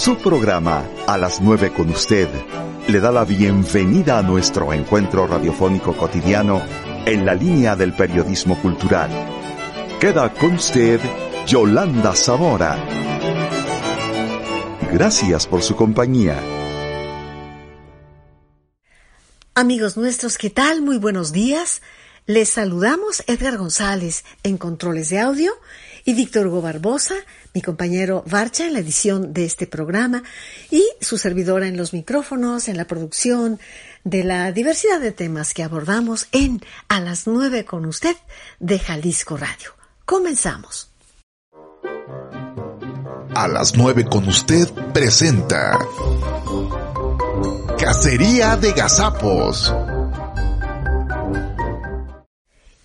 Su programa A las 9 con usted le da la bienvenida a nuestro encuentro radiofónico cotidiano en la línea del periodismo cultural. Queda con usted Yolanda Zamora. Gracias por su compañía. Amigos nuestros, ¿qué tal? Muy buenos días. Les saludamos Edgar González en controles de audio y Víctor Hugo Barbosa, mi compañero Varcha en la edición de este programa y su servidora en los micrófonos, en la producción de la diversidad de temas que abordamos en A las 9 con usted de Jalisco Radio. Comenzamos. A las 9 con usted presenta Cacería de Gazapos.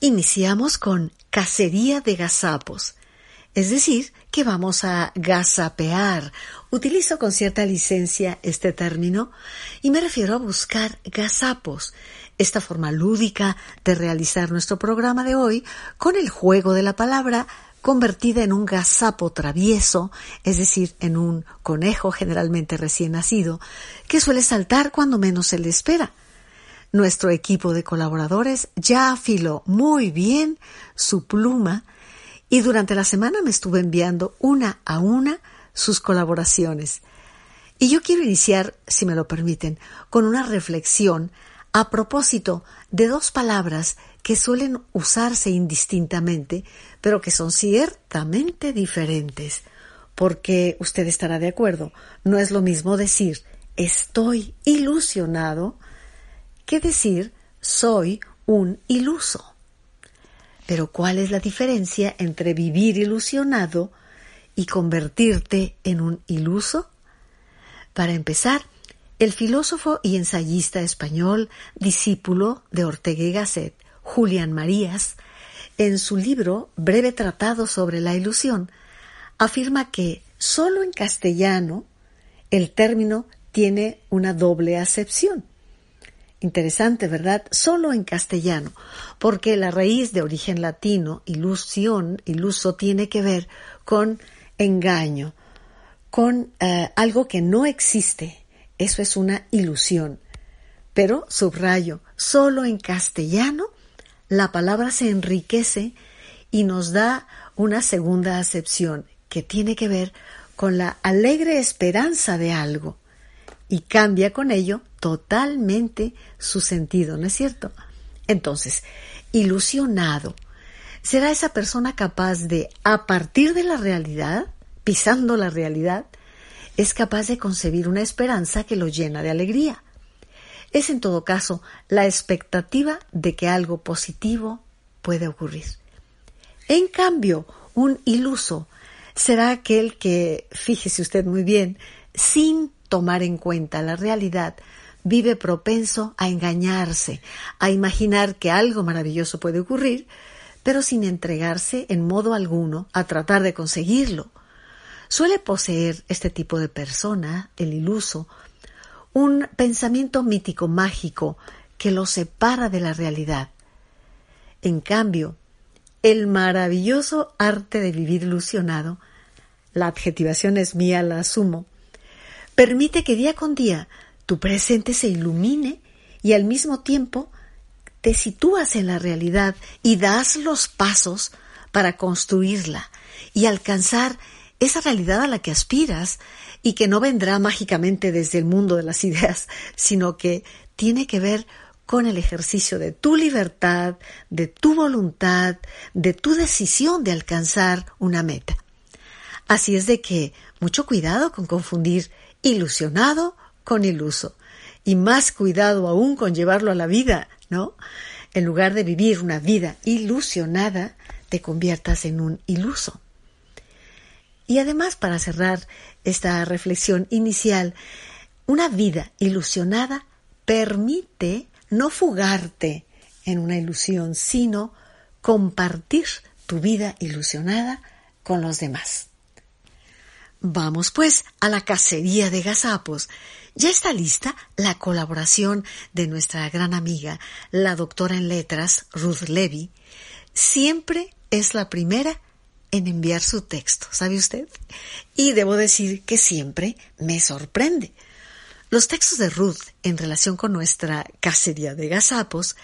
Iniciamos con Cacería de Gazapos es decir, que vamos a gazapear. Utilizo con cierta licencia este término y me refiero a buscar gazapos, esta forma lúdica de realizar nuestro programa de hoy con el juego de la palabra convertida en un gazapo travieso, es decir, en un conejo generalmente recién nacido, que suele saltar cuando menos se le espera. Nuestro equipo de colaboradores ya afiló muy bien su pluma y durante la semana me estuve enviando una a una sus colaboraciones. Y yo quiero iniciar, si me lo permiten, con una reflexión a propósito de dos palabras que suelen usarse indistintamente, pero que son ciertamente diferentes, porque usted estará de acuerdo, no es lo mismo decir estoy ilusionado que decir soy un iluso. Pero ¿cuál es la diferencia entre vivir ilusionado y convertirte en un iluso? Para empezar, el filósofo y ensayista español, discípulo de Ortega y Gasset, Julián Marías, en su libro Breve Tratado sobre la Ilusión, afirma que solo en castellano el término tiene una doble acepción. Interesante, ¿verdad? Solo en castellano, porque la raíz de origen latino, ilusión, iluso, tiene que ver con engaño, con eh, algo que no existe. Eso es una ilusión. Pero, subrayo, solo en castellano la palabra se enriquece y nos da una segunda acepción que tiene que ver con la alegre esperanza de algo y cambia con ello totalmente su sentido, ¿no es cierto? Entonces, ilusionado, ¿será esa persona capaz de, a partir de la realidad, pisando la realidad, es capaz de concebir una esperanza que lo llena de alegría? Es en todo caso la expectativa de que algo positivo puede ocurrir. En cambio, un iluso será aquel que, fíjese usted muy bien, sin tomar en cuenta la realidad, vive propenso a engañarse, a imaginar que algo maravilloso puede ocurrir, pero sin entregarse en modo alguno a tratar de conseguirlo. Suele poseer este tipo de persona, el iluso, un pensamiento mítico mágico que lo separa de la realidad. En cambio, el maravilloso arte de vivir ilusionado, la adjetivación es mía, la asumo, Permite que día con día tu presente se ilumine y al mismo tiempo te sitúas en la realidad y das los pasos para construirla y alcanzar esa realidad a la que aspiras y que no vendrá mágicamente desde el mundo de las ideas, sino que tiene que ver con el ejercicio de tu libertad, de tu voluntad, de tu decisión de alcanzar una meta. Así es de que mucho cuidado con confundir ilusionado con iluso. Y más cuidado aún con llevarlo a la vida, ¿no? En lugar de vivir una vida ilusionada, te conviertas en un iluso. Y además, para cerrar esta reflexión inicial, una vida ilusionada permite no fugarte en una ilusión, sino compartir tu vida ilusionada con los demás. Vamos pues a la cacería de gazapos. Ya está lista la colaboración de nuestra gran amiga, la doctora en letras, Ruth Levy. Siempre es la primera en enviar su texto, ¿sabe usted? Y debo decir que siempre me sorprende. Los textos de Ruth en relación con nuestra cacería de gazapos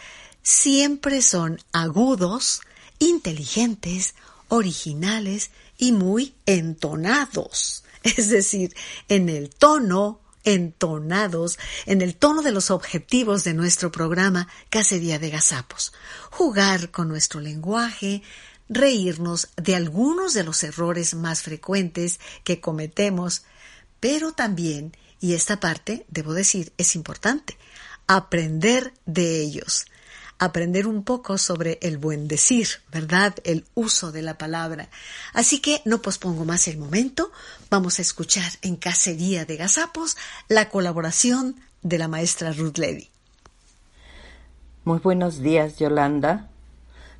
siempre son agudos, inteligentes, originales y muy entonados, es decir, en el tono entonados en el tono de los objetivos de nuestro programa Cacería de Gazapos. Jugar con nuestro lenguaje, reírnos de algunos de los errores más frecuentes que cometemos, pero también, y esta parte, debo decir, es importante, aprender de ellos aprender un poco sobre el buen decir, ¿verdad? El uso de la palabra. Así que no pospongo más el momento. Vamos a escuchar en Cacería de Gazapos la colaboración de la maestra Ruth Levy. Muy buenos días, Yolanda.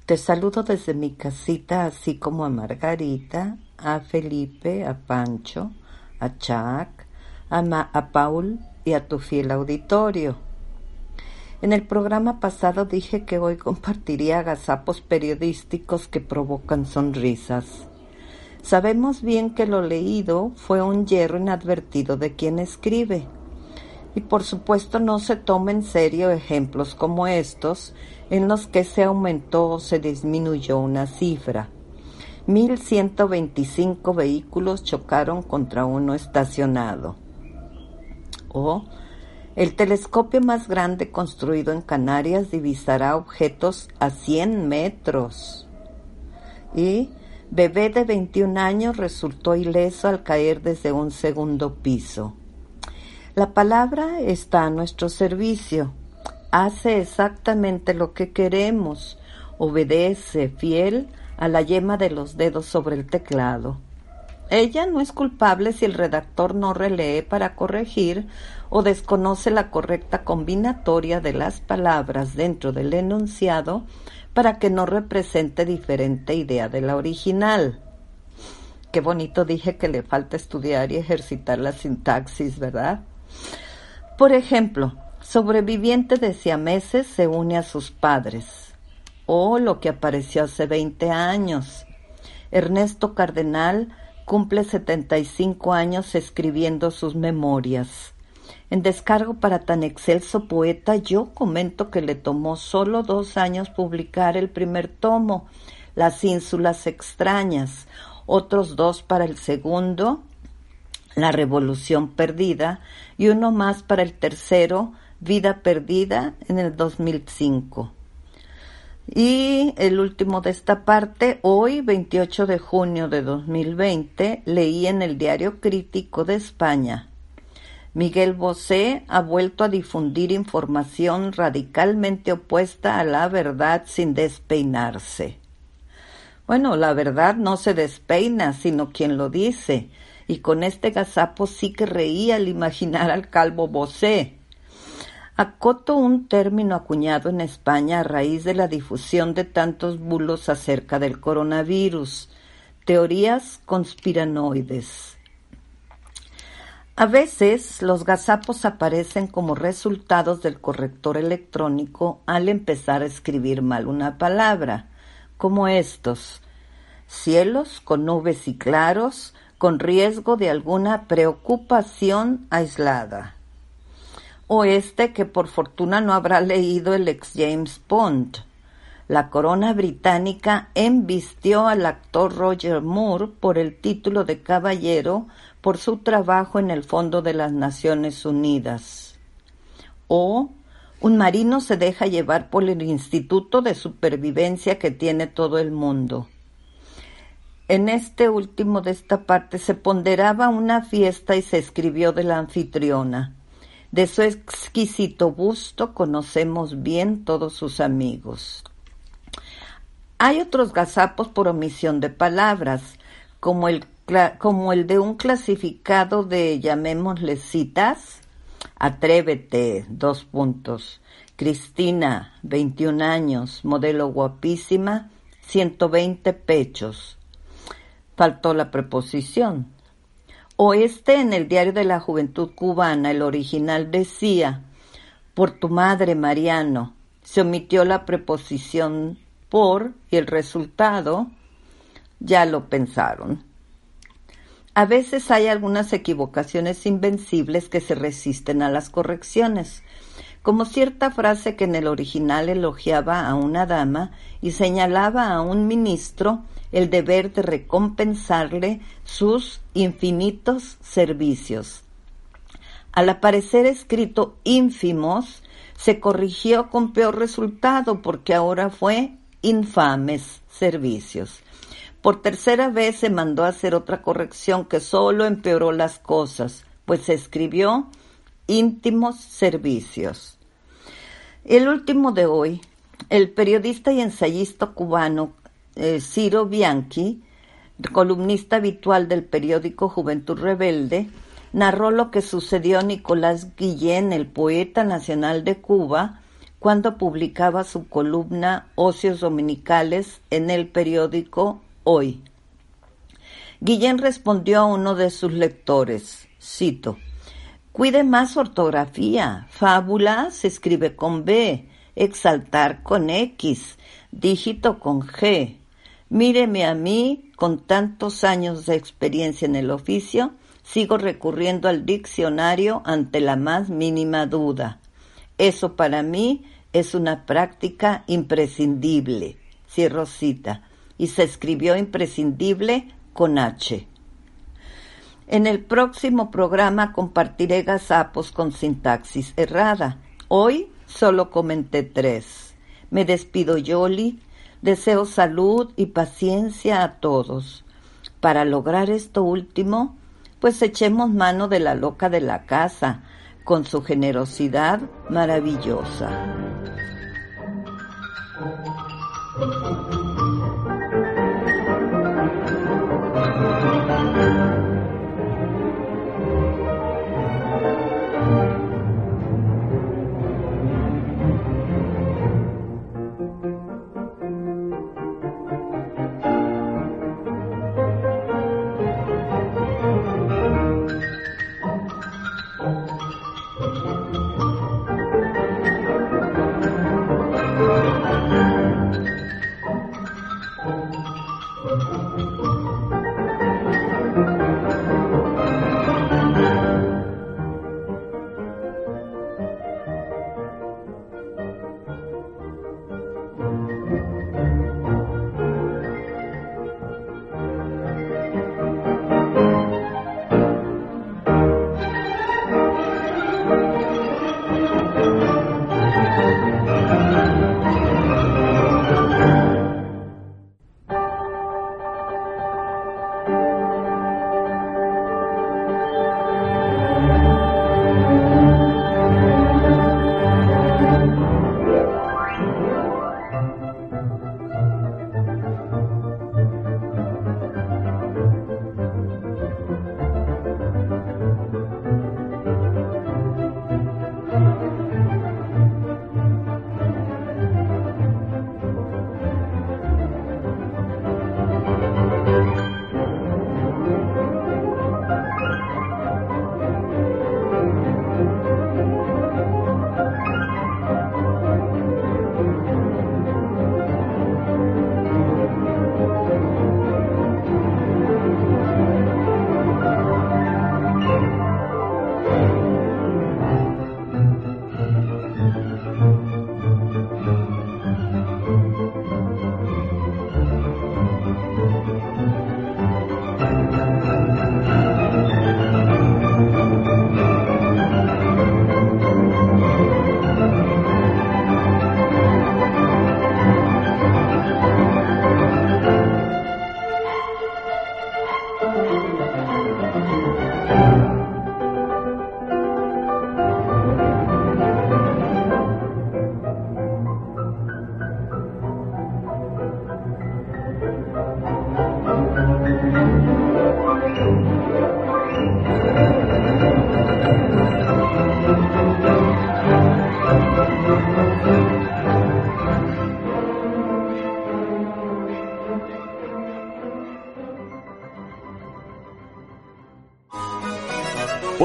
Te saludo desde mi casita, así como a Margarita, a Felipe, a Pancho, a Chuck, a, a Paul y a tu fiel auditorio. En el programa pasado dije que hoy compartiría agazapos periodísticos que provocan sonrisas. Sabemos bien que lo leído fue un hierro inadvertido de quien escribe. Y por supuesto no se toma en serio ejemplos como estos en los que se aumentó o se disminuyó una cifra. 1.125 vehículos chocaron contra uno estacionado. O el telescopio más grande construido en Canarias divisará objetos a 100 metros. Y bebé de 21 años resultó ileso al caer desde un segundo piso. La palabra está a nuestro servicio. Hace exactamente lo que queremos. Obedece fiel a la yema de los dedos sobre el teclado. Ella no es culpable si el redactor no relee para corregir o desconoce la correcta combinatoria de las palabras dentro del enunciado para que no represente diferente idea de la original. Qué bonito dije que le falta estudiar y ejercitar la sintaxis, ¿verdad? Por ejemplo, sobreviviente de siameses se une a sus padres. O lo que apareció hace 20 años. Ernesto Cardenal cumple 75 años escribiendo sus memorias. En descargo para tan excelso poeta, yo comento que le tomó solo dos años publicar el primer tomo, Las ínsulas extrañas, otros dos para el segundo, La revolución perdida, y uno más para el tercero, Vida perdida, en el 2005. Y el último de esta parte, hoy 28 de junio de 2020, leí en el Diario Crítico de España. Miguel Bosé ha vuelto a difundir información radicalmente opuesta a la verdad sin despeinarse. Bueno, la verdad no se despeina, sino quien lo dice, y con este gazapo sí que reía al imaginar al calvo Bosé Acoto un término acuñado en España a raíz de la difusión de tantos bulos acerca del coronavirus, teorías conspiranoides. A veces los gazapos aparecen como resultados del corrector electrónico al empezar a escribir mal una palabra, como estos. Cielos con nubes y claros, con riesgo de alguna preocupación aislada o este que por fortuna no habrá leído el ex James Bond. La corona británica embistió al actor Roger Moore por el título de caballero por su trabajo en el Fondo de las Naciones Unidas. O un marino se deja llevar por el Instituto de Supervivencia que tiene todo el mundo. En este último de esta parte se ponderaba una fiesta y se escribió de la anfitriona. De su exquisito busto conocemos bien todos sus amigos. Hay otros gazapos por omisión de palabras, como el como el de un clasificado de, llamémosle citas, Atrévete, dos puntos. Cristina, 21 años, modelo guapísima, 120 pechos. Faltó la preposición. O este en el diario de la Juventud Cubana, el original decía, por tu madre, Mariano, se omitió la preposición por y el resultado ya lo pensaron. A veces hay algunas equivocaciones invencibles que se resisten a las correcciones como cierta frase que en el original elogiaba a una dama y señalaba a un ministro el deber de recompensarle sus infinitos servicios. Al aparecer escrito ínfimos, se corrigió con peor resultado porque ahora fue infames servicios. Por tercera vez se mandó a hacer otra corrección que solo empeoró las cosas, pues se escribió íntimos servicios. El último de hoy, el periodista y ensayista cubano eh, Ciro Bianchi, columnista habitual del periódico Juventud Rebelde, narró lo que sucedió a Nicolás Guillén, el poeta nacional de Cuba, cuando publicaba su columna Ocios Dominicales en el periódico Hoy. Guillén respondió a uno de sus lectores, cito, Cuide más ortografía. Fábula se escribe con B, exaltar con X, dígito con G. Míreme a mí, con tantos años de experiencia en el oficio, sigo recurriendo al diccionario ante la más mínima duda. Eso para mí es una práctica imprescindible. Cierro cita. Y se escribió imprescindible con H. En el próximo programa compartiré gazapos con sintaxis errada. Hoy solo comenté tres. Me despido Yoli, deseo salud y paciencia a todos. Para lograr esto último, pues echemos mano de la loca de la casa, con su generosidad maravillosa.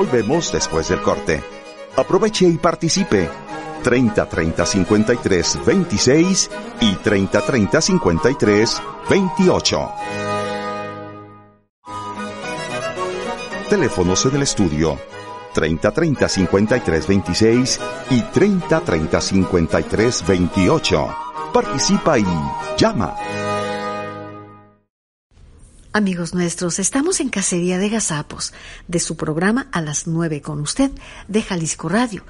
Volvemos después del corte. Aproveche y participe. 30 30 53 26 y 30 30 53 28. Teléfonos en el estudio 30 30 53 26 y 30 30 53 28. Participa y llama. Amigos nuestros, estamos en Cacería de Gazapos, de su programa A las 9 con usted, de Jalisco Radio.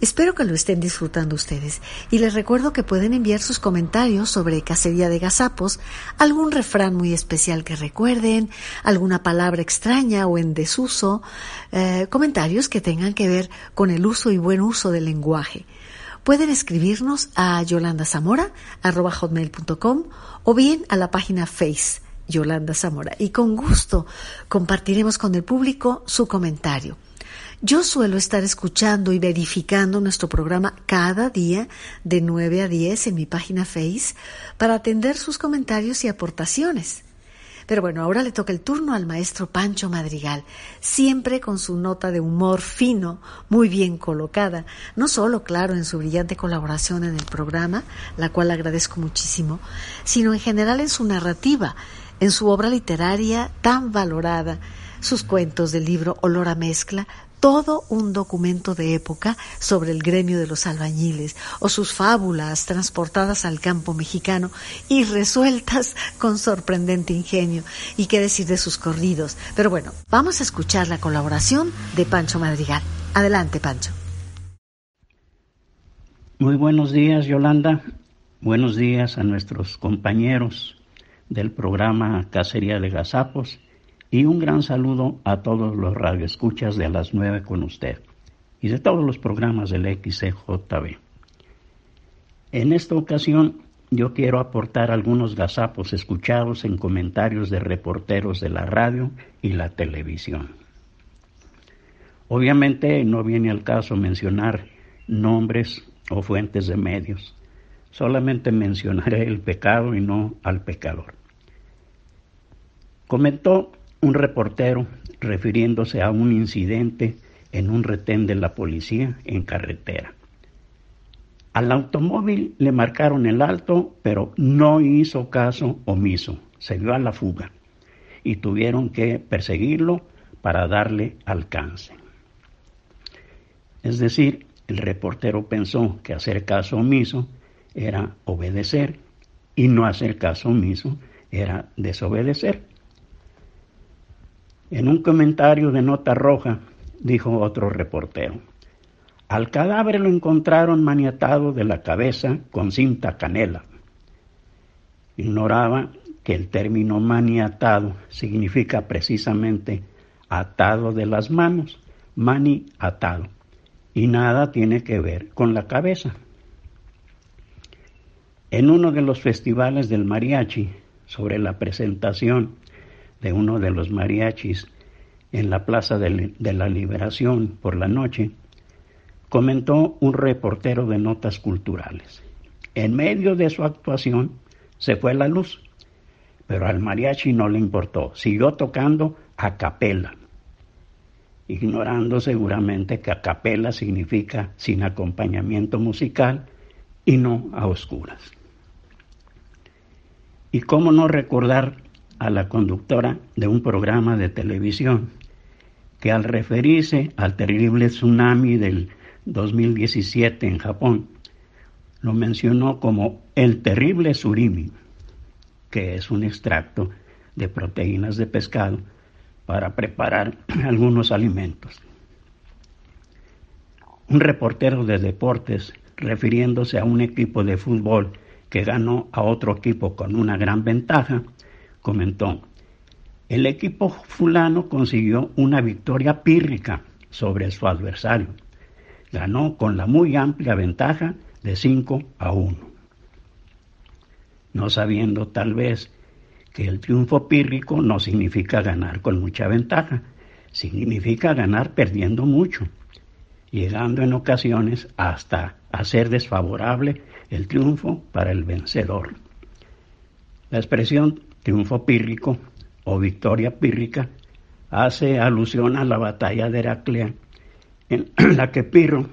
Espero que lo estén disfrutando ustedes y les recuerdo que pueden enviar sus comentarios sobre Cacería de Gazapos, algún refrán muy especial que recuerden, alguna palabra extraña o en desuso, eh, comentarios que tengan que ver con el uso y buen uso del lenguaje. Pueden escribirnos a yolandazamora.com o bien a la página Face Yolanda Zamora, y con gusto compartiremos con el público su comentario. Yo suelo estar escuchando y verificando nuestro programa cada día de 9 a 10 en mi página Face para atender sus comentarios y aportaciones. Pero bueno, ahora le toca el turno al maestro Pancho Madrigal, siempre con su nota de humor fino, muy bien colocada, no solo, claro, en su brillante colaboración en el programa, la cual agradezco muchísimo, sino en general en su narrativa, en su obra literaria tan valorada, sus cuentos del libro Olor a Mezcla, todo un documento de época sobre el gremio de los albañiles, o sus fábulas transportadas al campo mexicano y resueltas con sorprendente ingenio, y qué decir de sus corridos. Pero bueno, vamos a escuchar la colaboración de Pancho Madrigal. Adelante, Pancho. Muy buenos días, Yolanda. Buenos días a nuestros compañeros del programa Cacería de Gazapos y un gran saludo a todos los radioescuchas de las 9 con usted y de todos los programas del XCJB. En esta ocasión yo quiero aportar algunos gazapos escuchados en comentarios de reporteros de la radio y la televisión. Obviamente no viene al caso mencionar nombres o fuentes de medios, solamente mencionaré el pecado y no al pecador. Comentó un reportero refiriéndose a un incidente en un retén de la policía en carretera. Al automóvil le marcaron el alto, pero no hizo caso omiso, se dio a la fuga y tuvieron que perseguirlo para darle alcance. Es decir, el reportero pensó que hacer caso omiso era obedecer y no hacer caso omiso era desobedecer. En un comentario de nota roja, dijo otro reportero, al cadáver lo encontraron maniatado de la cabeza con cinta canela. Ignoraba que el término maniatado significa precisamente atado de las manos, mani atado, y nada tiene que ver con la cabeza. En uno de los festivales del mariachi, sobre la presentación de uno de los mariachis en la Plaza de, la Liberación por la noche, comentó un reportero de notas culturales. En medio de su actuación se fue la luz, pero al mariachi no le importó, siguió tocando a capela, ignorando seguramente que a capela significa sin acompañamiento musical y no a oscuras. Y cómo no recordar a la conductora de un programa de televisión que al referirse al terrible tsunami del 2017 en Japón, lo mencionó como el terrible surimi, que es un extracto de proteínas de pescado para preparar algunos alimentos. Un reportero de deportes, refiriéndose a un equipo de fútbol que ganó a otro equipo con una gran ventaja, comentó, el equipo fulano consiguió una victoria pírrica sobre su adversario. Ganó con la muy amplia ventaja de 5 a 1. No sabiendo tal vez que el triunfo pírrico no significa ganar con mucha ventaja, significa ganar perdiendo mucho, llegando en ocasiones hasta hacer desfavorable el triunfo para el vencedor. La expresión triunfo pírrico o victoria pírrica hace alusión a la batalla de Heraclea, en la que Piro,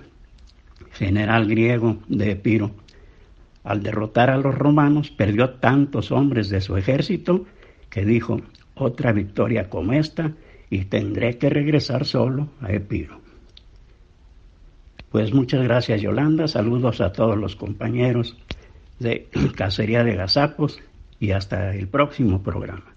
general griego de Epiro, al derrotar a los romanos, perdió tantos hombres de su ejército que dijo, otra victoria como esta y tendré que regresar solo a Epiro. Pues muchas gracias Yolanda, saludos a todos los compañeros de Cacería de Gazapos y hasta el próximo programa.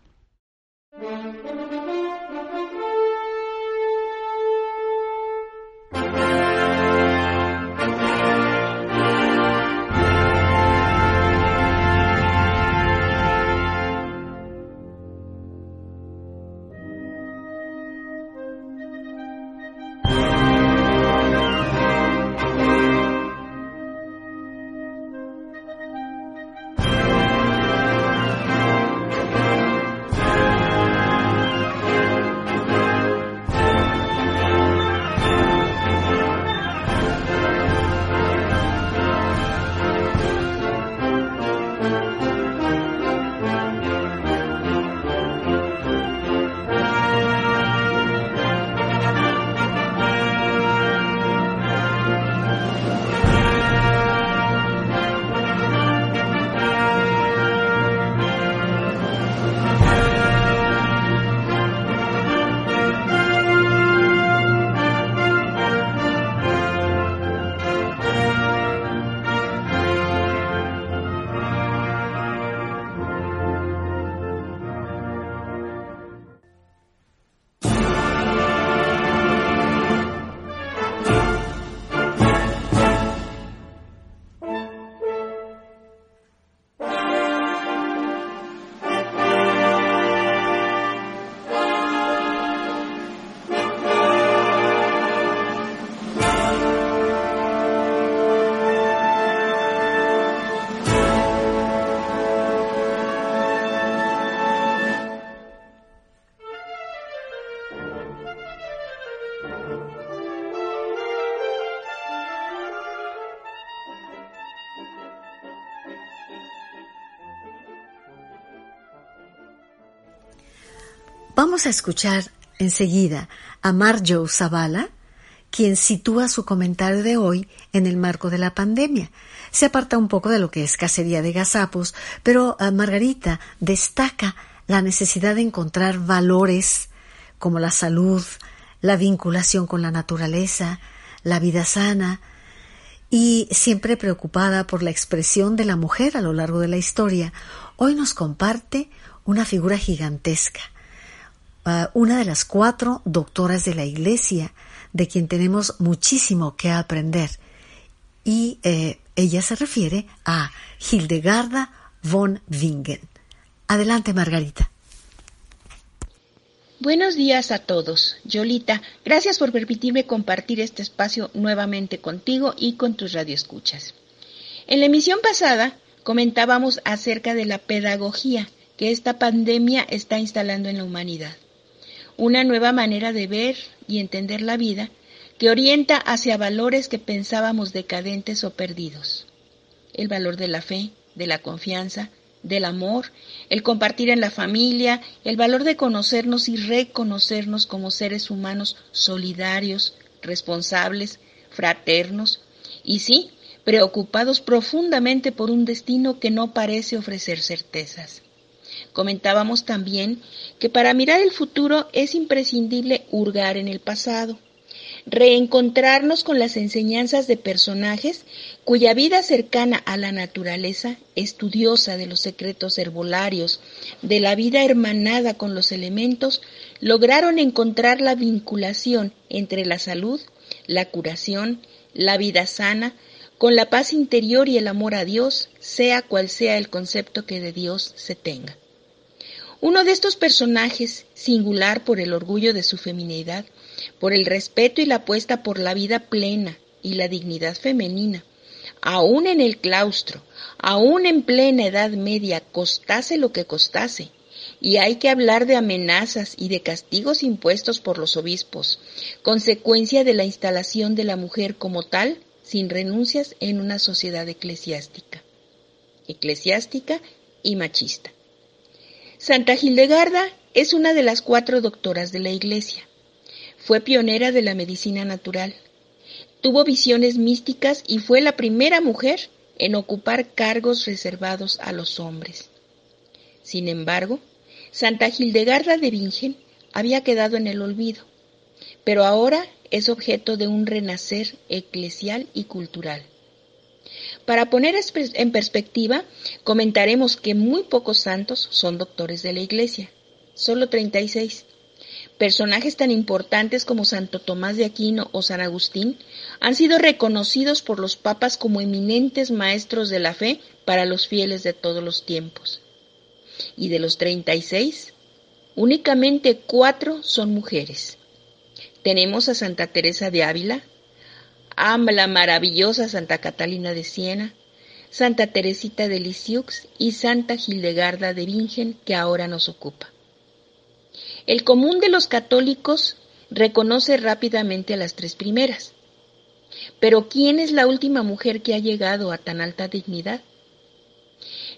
Vamos a escuchar enseguida a Marjo Zavala, quien sitúa su comentario de hoy en el marco de la pandemia. Se aparta un poco de lo que es cacería de gazapos, pero eh, Margarita destaca la necesidad de encontrar valores como la salud, la vinculación con la naturaleza, la vida sana, y siempre preocupada por la expresión de la mujer a lo largo de la historia, hoy nos comparte una figura gigantesca, una de las cuatro doctoras de la Iglesia, de quien tenemos muchísimo que aprender. Y eh, ella se refiere a Hildegarda von Wingen. Adelante, Margarita. Buenos días a todos. Yolita, gracias por permitirme compartir este espacio nuevamente contigo y con tus radioescuchas. En la emisión pasada comentábamos acerca de la pedagogía que esta pandemia está instalando en la humanidad una nueva manera de ver y entender la vida que orienta hacia valores que pensábamos decadentes o perdidos. El valor de la fe, de la confianza, del amor, el compartir en la familia, el valor de conocernos y reconocernos como seres humanos solidarios, responsables, fraternos y sí, preocupados profundamente por un destino que no parece ofrecer certezas. Comentábamos también que para mirar el futuro es imprescindible hurgar en el pasado, reencontrarnos con las enseñanzas de personajes cuya vida cercana a la naturaleza, estudiosa de los secretos herbolarios, de la vida hermanada con los elementos, lograron encontrar la vinculación entre la salud, la curación, la vida sana, con la paz interior y el amor a Dios, sea cual sea el concepto que de Dios se tenga. Uno de estos personajes, singular por el orgullo de su feminidad, por el respeto y la apuesta por la vida plena y la dignidad femenina, aún en el claustro, aún en plena Edad Media, costase lo que costase, y hay que hablar de amenazas y de castigos impuestos por los obispos, consecuencia de la instalación de la mujer como tal, sin renuncias en una sociedad eclesiástica, eclesiástica y machista. Santa Hildegarda es una de las cuatro doctoras de la Iglesia. Fue pionera de la medicina natural. Tuvo visiones místicas y fue la primera mujer en ocupar cargos reservados a los hombres. Sin embargo, Santa Hildegarda de Bingen había quedado en el olvido, pero ahora es objeto de un renacer eclesial y cultural. Para poner en perspectiva, comentaremos que muy pocos santos son doctores de la Iglesia, solo 36. Personajes tan importantes como Santo Tomás de Aquino o San Agustín han sido reconocidos por los papas como eminentes maestros de la fe para los fieles de todos los tiempos. Y de los 36, únicamente cuatro son mujeres. Tenemos a Santa Teresa de Ávila, a la maravillosa Santa Catalina de Siena, Santa Teresita de Lisieux y Santa Hildegarda de Bingen, que ahora nos ocupa. El común de los católicos reconoce rápidamente a las tres primeras. Pero ¿quién es la última mujer que ha llegado a tan alta dignidad?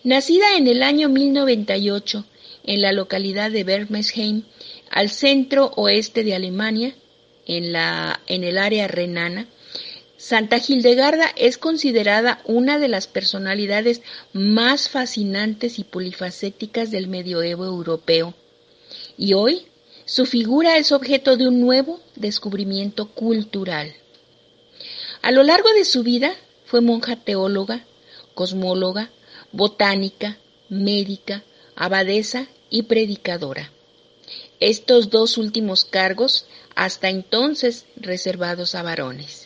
Nacida en el año 1098 en la localidad de Bermesheim, al centro oeste de Alemania, en, la, en el área renana, Santa Hildegarda es considerada una de las personalidades más fascinantes y polifacéticas del medioevo europeo y hoy su figura es objeto de un nuevo descubrimiento cultural. A lo largo de su vida fue monja teóloga, cosmóloga, botánica, médica, abadesa y predicadora. Estos dos últimos cargos hasta entonces reservados a varones.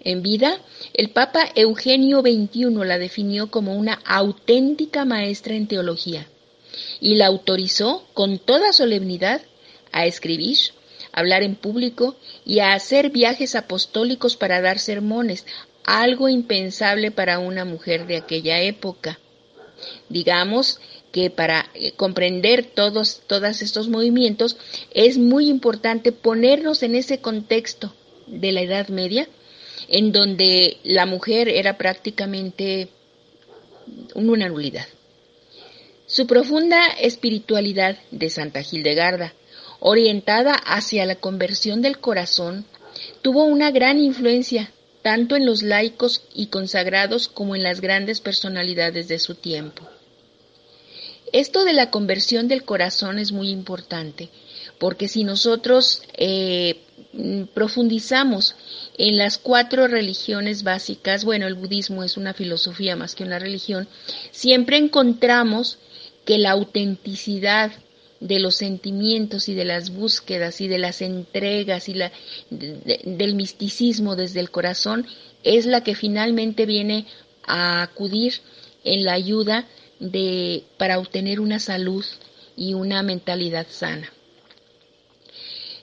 En vida, el Papa Eugenio XXI la definió como una auténtica maestra en teología y la autorizó con toda solemnidad a escribir, hablar en público y a hacer viajes apostólicos para dar sermones, algo impensable para una mujer de aquella época. Digamos que para eh, comprender todos, todos estos movimientos es muy importante ponernos en ese contexto de la Edad Media, en donde la mujer era prácticamente una nulidad. Su profunda espiritualidad de Santa Hildegarda, orientada hacia la conversión del corazón, tuvo una gran influencia tanto en los laicos y consagrados como en las grandes personalidades de su tiempo. Esto de la conversión del corazón es muy importante, porque si nosotros eh, profundizamos en las cuatro religiones básicas, bueno, el budismo es una filosofía más que una religión, siempre encontramos que la autenticidad de los sentimientos y de las búsquedas y de las entregas y la, del misticismo desde el corazón es la que finalmente viene a acudir en la ayuda de, para obtener una salud y una mentalidad sana.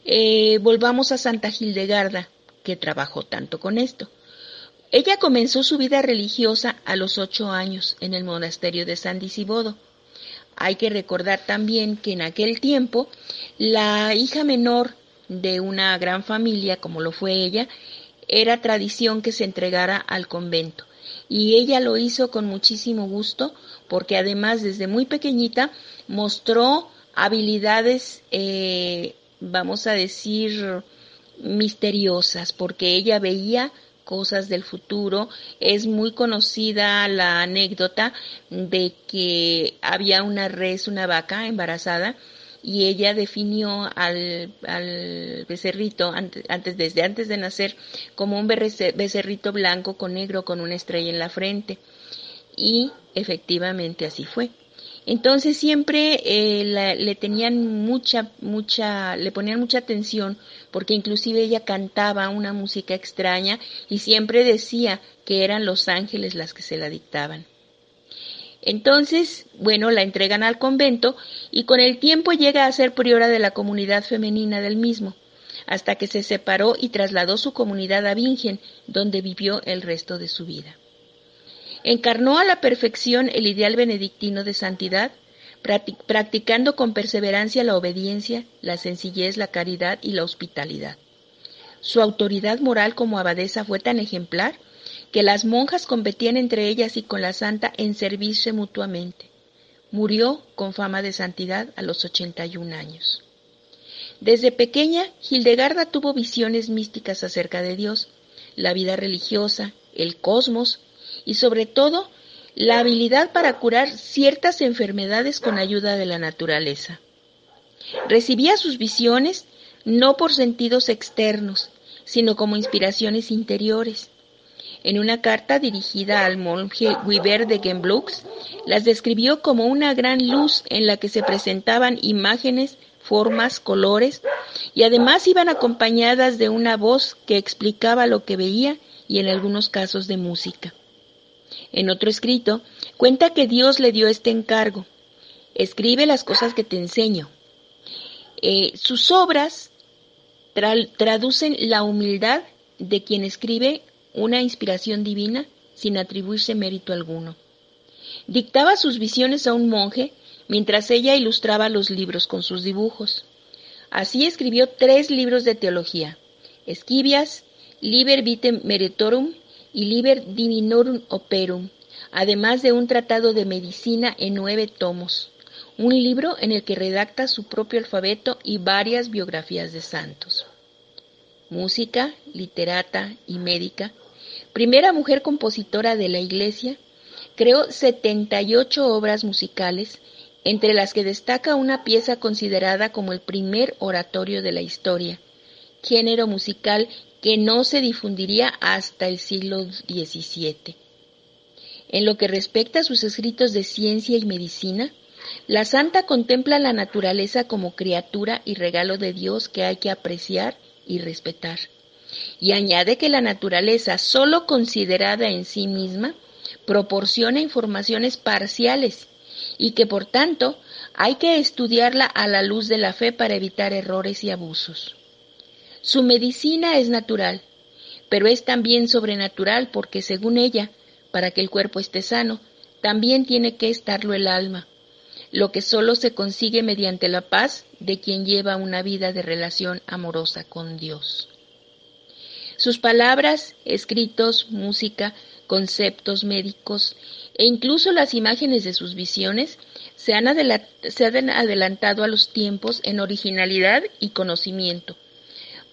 Eh, volvamos a Santa Hildegarda, que trabajó tanto con esto. Ella comenzó su vida religiosa a los ocho años en el monasterio de San Disibodo hay que recordar también que en aquel tiempo la hija menor de una gran familia, como lo fue ella, era tradición que se entregara al convento. Y ella lo hizo con muchísimo gusto porque además desde muy pequeñita mostró habilidades, eh, vamos a decir, misteriosas, porque ella veía cosas del futuro. Es muy conocida la anécdota de que había una res, una vaca embarazada, y ella definió al, al becerrito antes, desde antes de nacer como un becerrito blanco con negro con una estrella en la frente. Y efectivamente así fue. Entonces siempre eh, le tenían mucha, mucha, le ponían mucha atención porque inclusive ella cantaba una música extraña y siempre decía que eran los ángeles las que se la dictaban. Entonces, bueno, la entregan al convento y con el tiempo llega a ser priora de la comunidad femenina del mismo, hasta que se separó y trasladó su comunidad a Bingen, donde vivió el resto de su vida. Encarnó a la perfección el ideal benedictino de santidad, practicando con perseverancia la obediencia, la sencillez, la caridad y la hospitalidad. Su autoridad moral como abadesa fue tan ejemplar que las monjas competían entre ellas y con la santa en servirse mutuamente. murió con fama de santidad a los 81 años. Desde pequeña, Hildegarda tuvo visiones místicas acerca de Dios, la vida religiosa, el cosmos y sobre todo la habilidad para curar ciertas enfermedades con ayuda de la naturaleza. Recibía sus visiones no por sentidos externos, sino como inspiraciones interiores. En una carta dirigida al monje Wiber de Gembloux, las describió como una gran luz en la que se presentaban imágenes, formas, colores, y además iban acompañadas de una voz que explicaba lo que veía y en algunos casos de música. En otro escrito, cuenta que Dios le dio este encargo. Escribe las cosas que te enseño. Eh, sus obras traducen la humildad de quien escribe una inspiración divina sin atribuirse mérito alguno. Dictaba sus visiones a un monje mientras ella ilustraba los libros con sus dibujos. Así escribió tres libros de teología, Esquivias, Liber Vitem Meritorum y Liber Divinorum Operum, además de un tratado de medicina en nueve tomos, un libro en el que redacta su propio alfabeto y varias biografías de santos. Música, literata y médica, primera mujer compositora de la Iglesia, creó 78 obras musicales, entre las que destaca una pieza considerada como el primer oratorio de la historia, género musical que no se difundiría hasta el siglo XVII. En lo que respecta a sus escritos de ciencia y medicina, la santa contempla la naturaleza como criatura y regalo de Dios que hay que apreciar y respetar. Y añade que la naturaleza, sólo considerada en sí misma, proporciona informaciones parciales y que por tanto hay que estudiarla a la luz de la fe para evitar errores y abusos. Su medicina es natural, pero es también sobrenatural porque según ella, para que el cuerpo esté sano, también tiene que estarlo el alma, lo que solo se consigue mediante la paz de quien lleva una vida de relación amorosa con Dios. Sus palabras, escritos, música, conceptos médicos e incluso las imágenes de sus visiones se han, adelantado a los tiempos en originalidad y conocimiento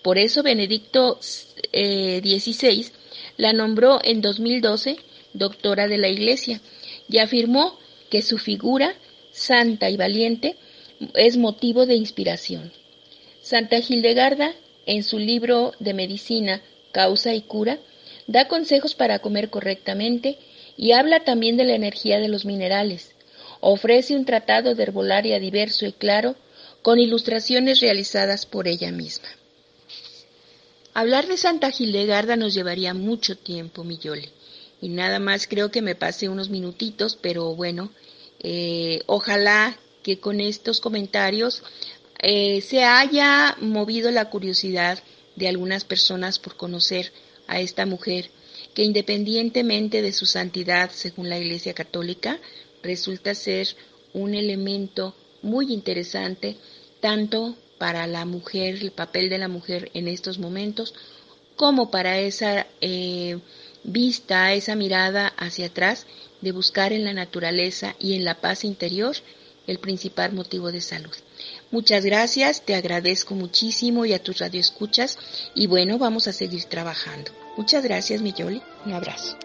por eso Benedicto XVI eh, la nombró en 2012 doctora de la Iglesia y afirmó que su figura, santa y valiente, es motivo de inspiración. Santa Hildegarda, en su libro de medicina Causa y Cura, da consejos para comer correctamente y habla también de la energía de los minerales. Ofrece un tratado de herbolaria diverso y claro, con ilustraciones realizadas por ella misma. Hablar de Santa Gildegarda nos llevaría mucho tiempo, mi Y nada más creo que me pase unos minutitos, pero bueno, eh, ojalá que con estos comentarios eh, se haya movido la curiosidad de algunas personas por conocer a esta mujer que independientemente de su santidad según la Iglesia Católica, resulta ser un elemento muy interesante tanto para la mujer, el papel de la mujer en estos momentos, como para esa eh, vista, esa mirada hacia atrás de buscar en la naturaleza y en la paz interior el principal motivo de salud. Muchas gracias, te agradezco muchísimo y a tus radioescuchas y bueno, vamos a seguir trabajando. Muchas gracias, mi Yoli. Un abrazo.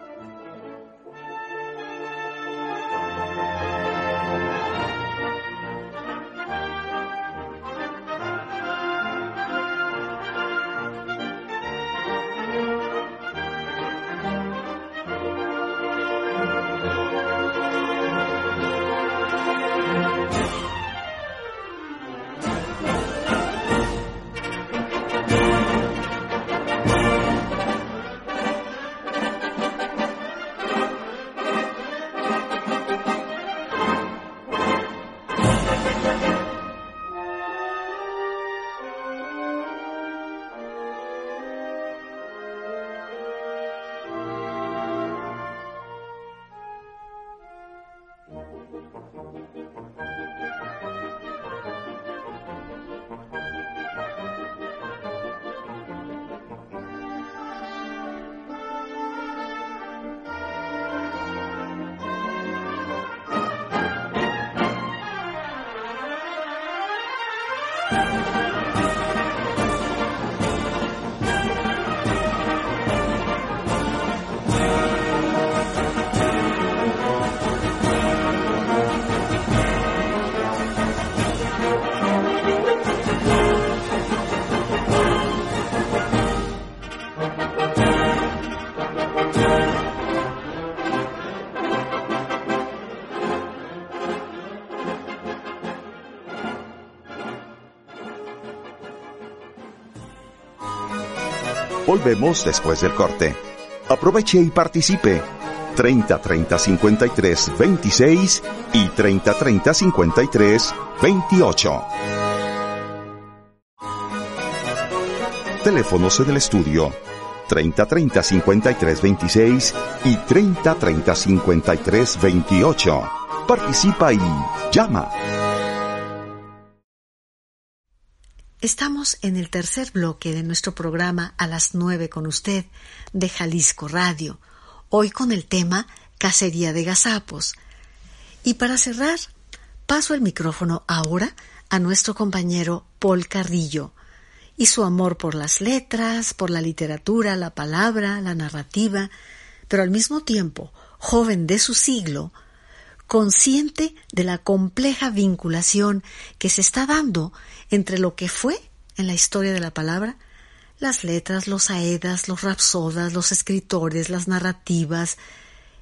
Volvemos después del corte. Aproveche y participe. 30 30 53 26 y 30 30 53 28. Teléfonos en el estudio 30 30 53 26 y 30 30 53 28. Participa y llama. Estamos en el tercer bloque de nuestro programa a las nueve con usted de Jalisco Radio, hoy con el tema Cacería de Gazapos. Y para cerrar, paso el micrófono ahora a nuestro compañero Paul Carrillo y su amor por las letras, por la literatura, la palabra, la narrativa, pero al mismo tiempo joven de su siglo, consciente de la compleja vinculación que se está dando entre lo que fue en la historia de la palabra, las letras, los aedas, los rapsodas, los escritores, las narrativas,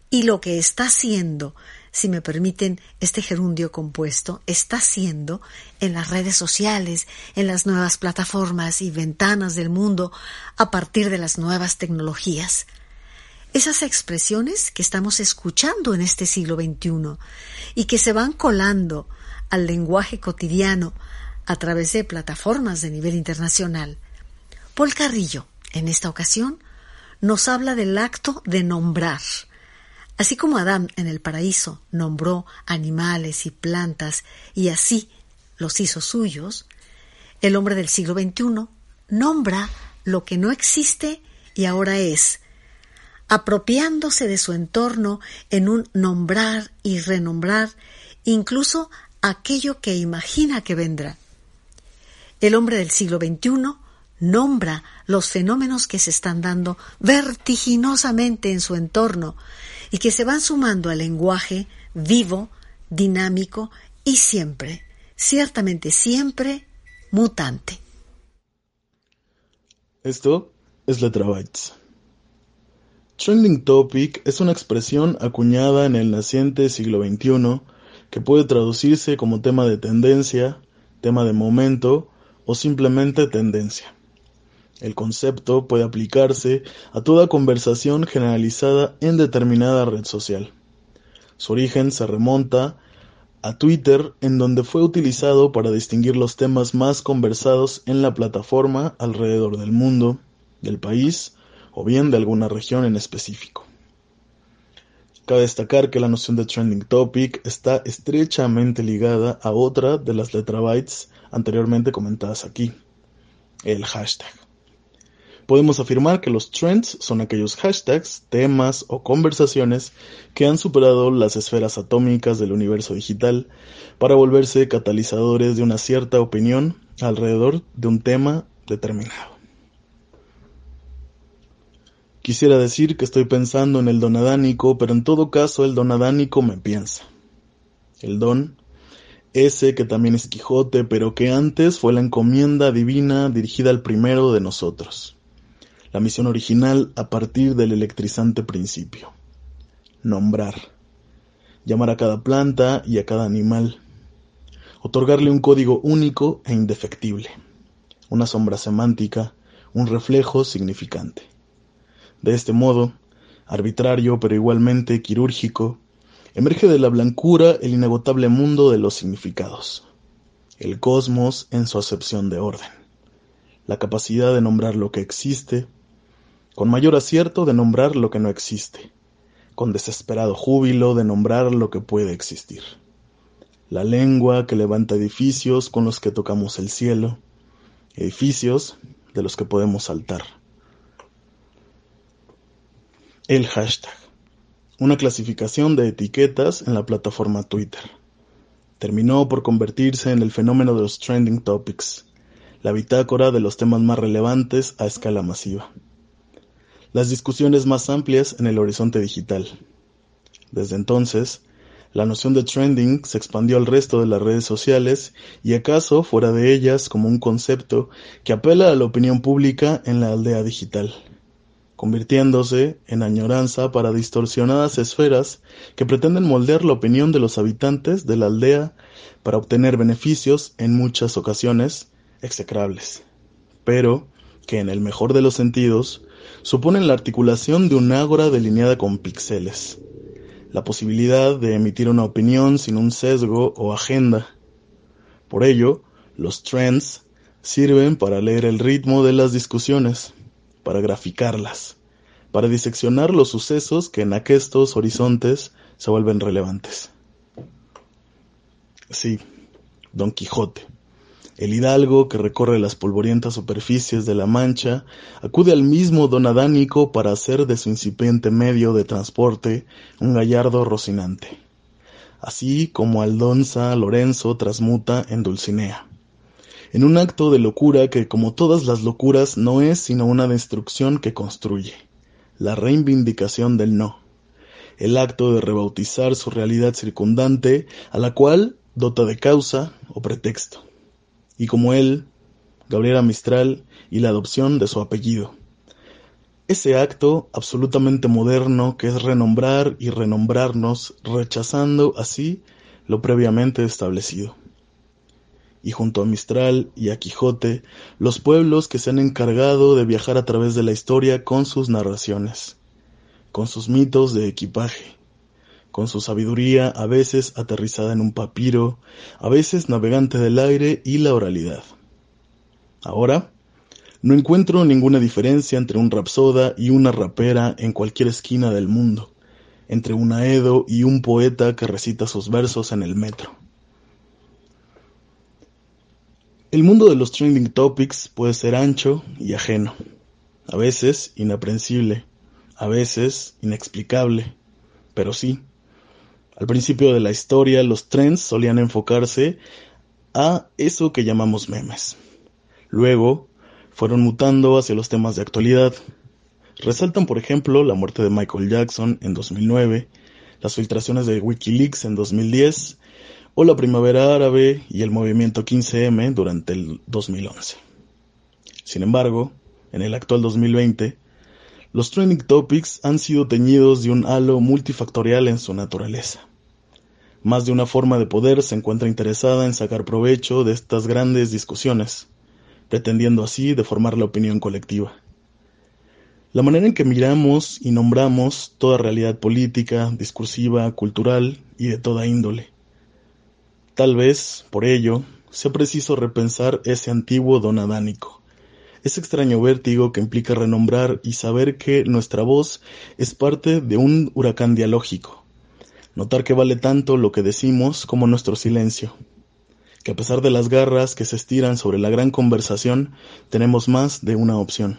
y lo que está haciendo, si me permiten este gerundio compuesto, está haciendo en las redes sociales, en las nuevas plataformas y ventanas del mundo a partir de las nuevas tecnologías. Esas expresiones que estamos escuchando en este siglo XXI y que se van colando al lenguaje cotidiano a través de plataformas de nivel internacional. Paul Carrillo, en esta ocasión, nos habla del acto de nombrar. Así como Adán en el paraíso nombró animales y plantas y así los hizo suyos, el hombre del siglo XXI nombra lo que no existe y ahora es, apropiándose de su entorno en un nombrar y renombrar incluso aquello que imagina que vendrá. El hombre del siglo XXI nombra los fenómenos que se están dando vertiginosamente en su entorno y que se van sumando al lenguaje vivo, dinámico y siempre, ciertamente siempre, mutante. Esto es Letra Bytes. Trending Topic es una expresión acuñada en el naciente siglo XXI que puede traducirse como tema de tendencia, tema de momento o simplemente tendencia. El concepto puede aplicarse a toda conversación generalizada en determinada red social. Su origen se remonta a Twitter, en donde fue utilizado para distinguir los temas más conversados en la plataforma alrededor del mundo, del país o bien de alguna región en específico. Cabe destacar que la noción de trending topic está estrechamente ligada a otra de las letrabytes anteriormente comentadas aquí, el hashtag. Podemos afirmar que los trends son aquellos hashtags, temas o conversaciones que han superado las esferas atómicas del universo digital para volverse catalizadores de una cierta opinión alrededor de un tema determinado. Quisiera decir que estoy pensando en el don adánico, pero en todo caso el don adánico me piensa. El don ese que también es Quijote, pero que antes fue la encomienda divina dirigida al primero de nosotros. La misión original a partir del electrizante principio. Nombrar. Llamar a cada planta y a cada animal. Otorgarle un código único e indefectible. Una sombra semántica, un reflejo significante. De este modo, arbitrario pero igualmente quirúrgico, Emerge de la blancura el inagotable mundo de los significados, el cosmos en su acepción de orden, la capacidad de nombrar lo que existe, con mayor acierto de nombrar lo que no existe, con desesperado júbilo de nombrar lo que puede existir, la lengua que levanta edificios con los que tocamos el cielo, edificios de los que podemos saltar. El hashtag una clasificación de etiquetas en la plataforma Twitter. terminó por convertirse en el fenómeno de los trending topics, la bitácora de los temas más relevantes a escala masiva. Las discusiones más amplias en el horizonte digital. Desde entonces, la noción de trending se expandió al resto de las redes sociales y acaso fuera de ellas como un concepto que apela a la opinión pública en la aldea digital, convirtiéndose en añoranza para distorsionadas esferas que pretenden moldear la opinión de los habitantes de la aldea para obtener beneficios en muchas ocasiones execrables, pero que en el mejor de los sentidos suponen la articulación de un ágora delineada con píxeles la posibilidad de emitir una opinión sin un sesgo o agenda. Por ello, los trends sirven para leer el ritmo de las discusiones, para graficarlas, para diseccionar los sucesos que en aquestos horizontes se vuelven relevantes. Sí, Don Quijote. El hidalgo que recorre las polvorientas superficies de la Mancha acude al mismo don Adánico para hacer de su incipiente medio de transporte un gallardo rocinante, así como Aldonza Lorenzo transmuta en Dulcinea, en un acto de locura que, como todas las locuras, no es sino una destrucción que construye, la reivindicación del no, el acto de rebautizar su realidad circundante, a la cual dota de causa o pretexto y como él, Gabriela Mistral y la adopción de su apellido. Ese acto absolutamente moderno que es renombrar y renombrarnos, rechazando así lo previamente establecido. Y junto a Mistral y a Quijote, los pueblos que se han encargado de viajar a través de la historia con sus narraciones, con sus mitos de equipaje, con su sabiduría a veces aterrizada en un papiro, a veces navegante del aire y la oralidad. Ahora, no encuentro ninguna diferencia entre un rapsoda y una rapera en cualquier esquina del mundo, entre un aedo y un poeta que recita sus versos en el metro. El mundo de los trending topics puede ser ancho y ajeno, a veces inaprensible, a veces inexplicable, pero sí, al principio de la historia, los trends solían enfocarse a eso que llamamos memes. Luego, fueron mutando hacia los temas de actualidad. Resaltan, por ejemplo, la muerte de Michael Jackson en 2009, las filtraciones de Wikileaks en 2010 o la primavera árabe y el movimiento 15M durante el 2011. Sin embargo, en el actual 2020, los trending topics han sido teñidos de un halo multifactorial en su naturaleza. Más de una forma de poder se encuentra interesada en sacar provecho de estas grandes discusiones, pretendiendo así deformar la opinión colectiva. La manera en que miramos y nombramos toda realidad política, discursiva, cultural y de toda índole. Tal vez, por ello, sea preciso repensar ese antiguo don adánico ese extraño vértigo que implica renombrar y saber que nuestra voz es parte de un huracán dialógico. Notar que vale tanto lo que decimos como nuestro silencio. Que a pesar de las garras que se estiran sobre la gran conversación, tenemos más de una opción.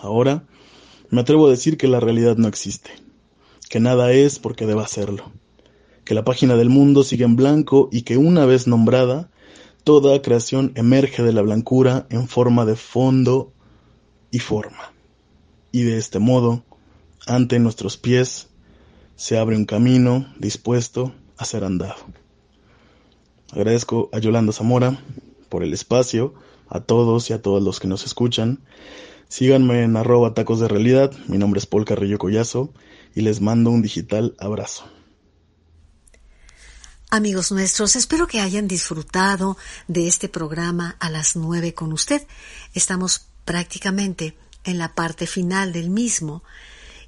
Ahora, me atrevo a decir que la realidad no existe, que nada es porque deba serlo, que la página del mundo sigue en blanco y que una vez nombrada, Toda creación emerge de la blancura en forma de fondo y forma. Y de este modo, ante nuestros pies, se abre un camino dispuesto a ser andado. Agradezco a Yolanda Zamora por el espacio, a todos y a todos los que nos escuchan. Síganme en arroba tacos de realidad, mi nombre es Paul Carrillo Collazo y les mando un digital abrazo. Amigos nuestros, espero que hayan disfrutado de este programa a las nueve con usted. Estamos prácticamente en la parte final del mismo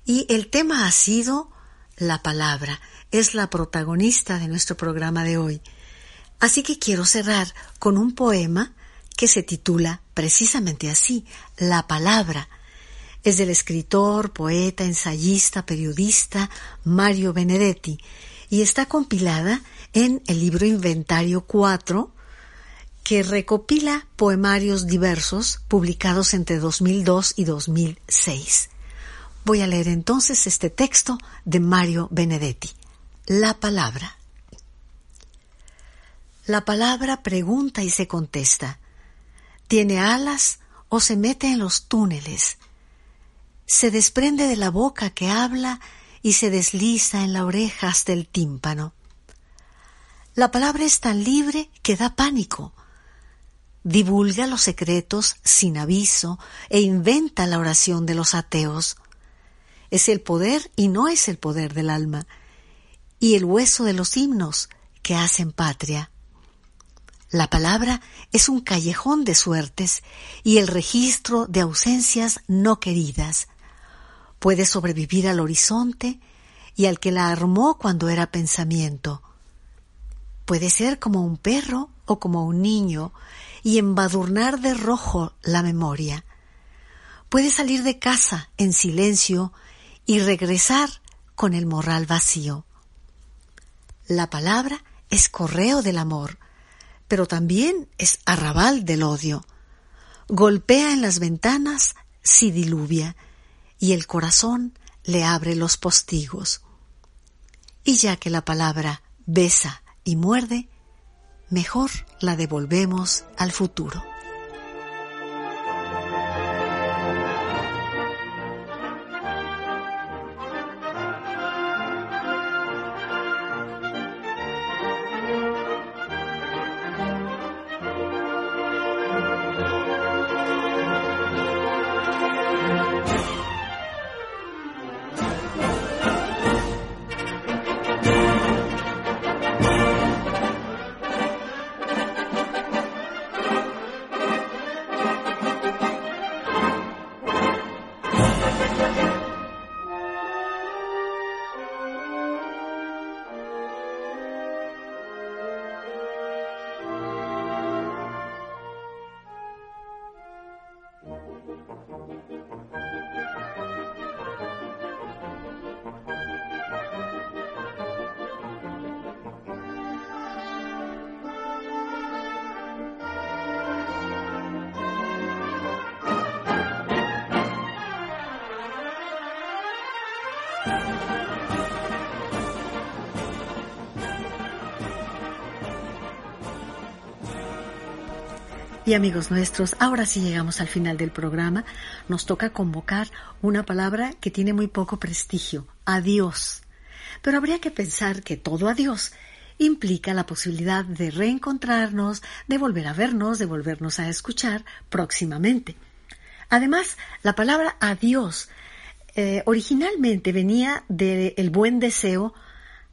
y el tema ha sido la palabra. Es la protagonista de nuestro programa de hoy. Así que quiero cerrar con un poema que se titula precisamente así, La palabra. Es del escritor, poeta, ensayista, periodista Mario Benedetti y está compilada en el libro Inventario 4, que recopila poemarios diversos publicados entre 2002 y 2006. Voy a leer entonces este texto de Mario Benedetti. La palabra. La palabra pregunta y se contesta. Tiene alas o se mete en los túneles. Se desprende de la boca que habla y se desliza en la oreja hasta el tímpano. La palabra es tan libre que da pánico. Divulga los secretos sin aviso e inventa la oración de los ateos. Es el poder y no es el poder del alma, y el hueso de los himnos que hacen patria. La palabra es un callejón de suertes y el registro de ausencias no queridas. Puede sobrevivir al horizonte y al que la armó cuando era pensamiento. Puede ser como un perro o como un niño y embadurnar de rojo la memoria. Puede salir de casa en silencio y regresar con el morral vacío. La palabra es correo del amor, pero también es arrabal del odio. Golpea en las ventanas si diluvia, y el corazón le abre los postigos. Y ya que la palabra besa y muerde, mejor la devolvemos al futuro. Y amigos nuestros, ahora sí llegamos al final del programa. Nos toca convocar una palabra que tiene muy poco prestigio, adiós. Pero habría que pensar que todo adiós implica la posibilidad de reencontrarnos, de volver a vernos, de volvernos a escuchar próximamente. Además, la palabra adiós eh, originalmente venía del buen deseo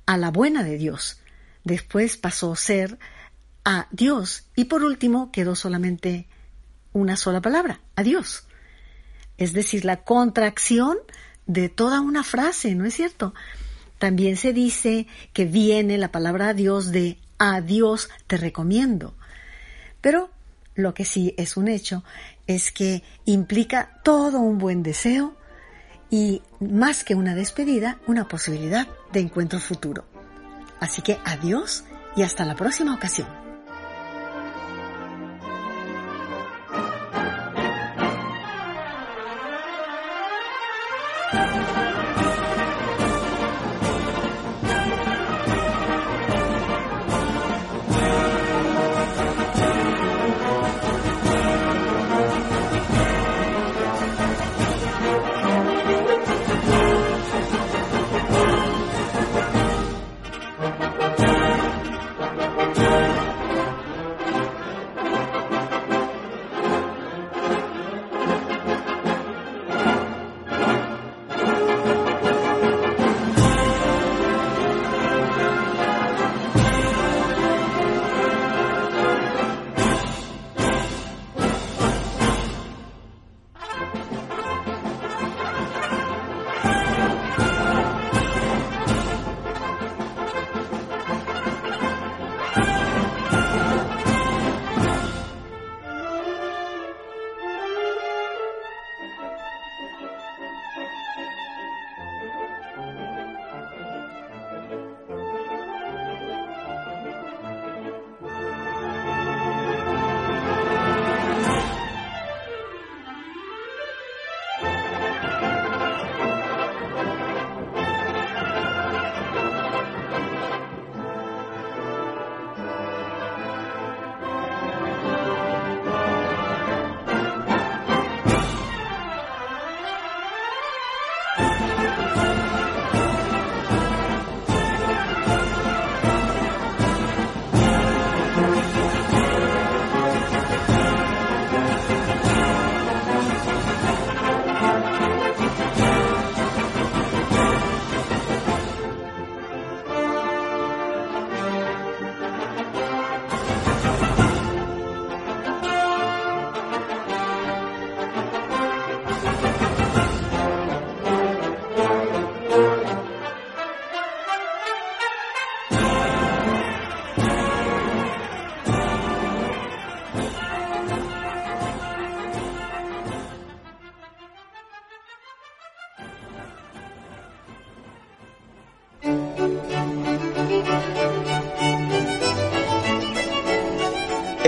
a la buena de Dios. Después pasó a ser a Dios. Y por último quedó solamente una sola palabra, adiós. Es decir, la contracción de toda una frase, ¿no es cierto? También se dice que viene la palabra adiós de adiós te recomiendo. Pero lo que sí es un hecho es que implica todo un buen deseo y más que una despedida, una posibilidad de encuentro futuro. Así que adiós y hasta la próxima ocasión.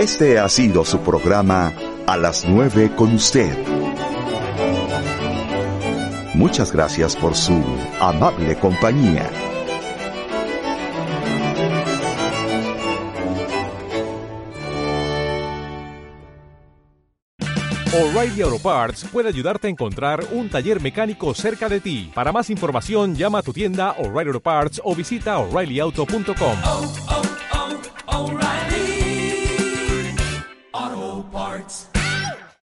Este ha sido su programa A las 9 con usted. Muchas gracias por su amable compañía. O'Reilly Auto Parts puede ayudarte a encontrar un taller mecánico cerca de ti. Para más información, llama a tu tienda O'Reilly Auto Parts o visita oreillyauto.com.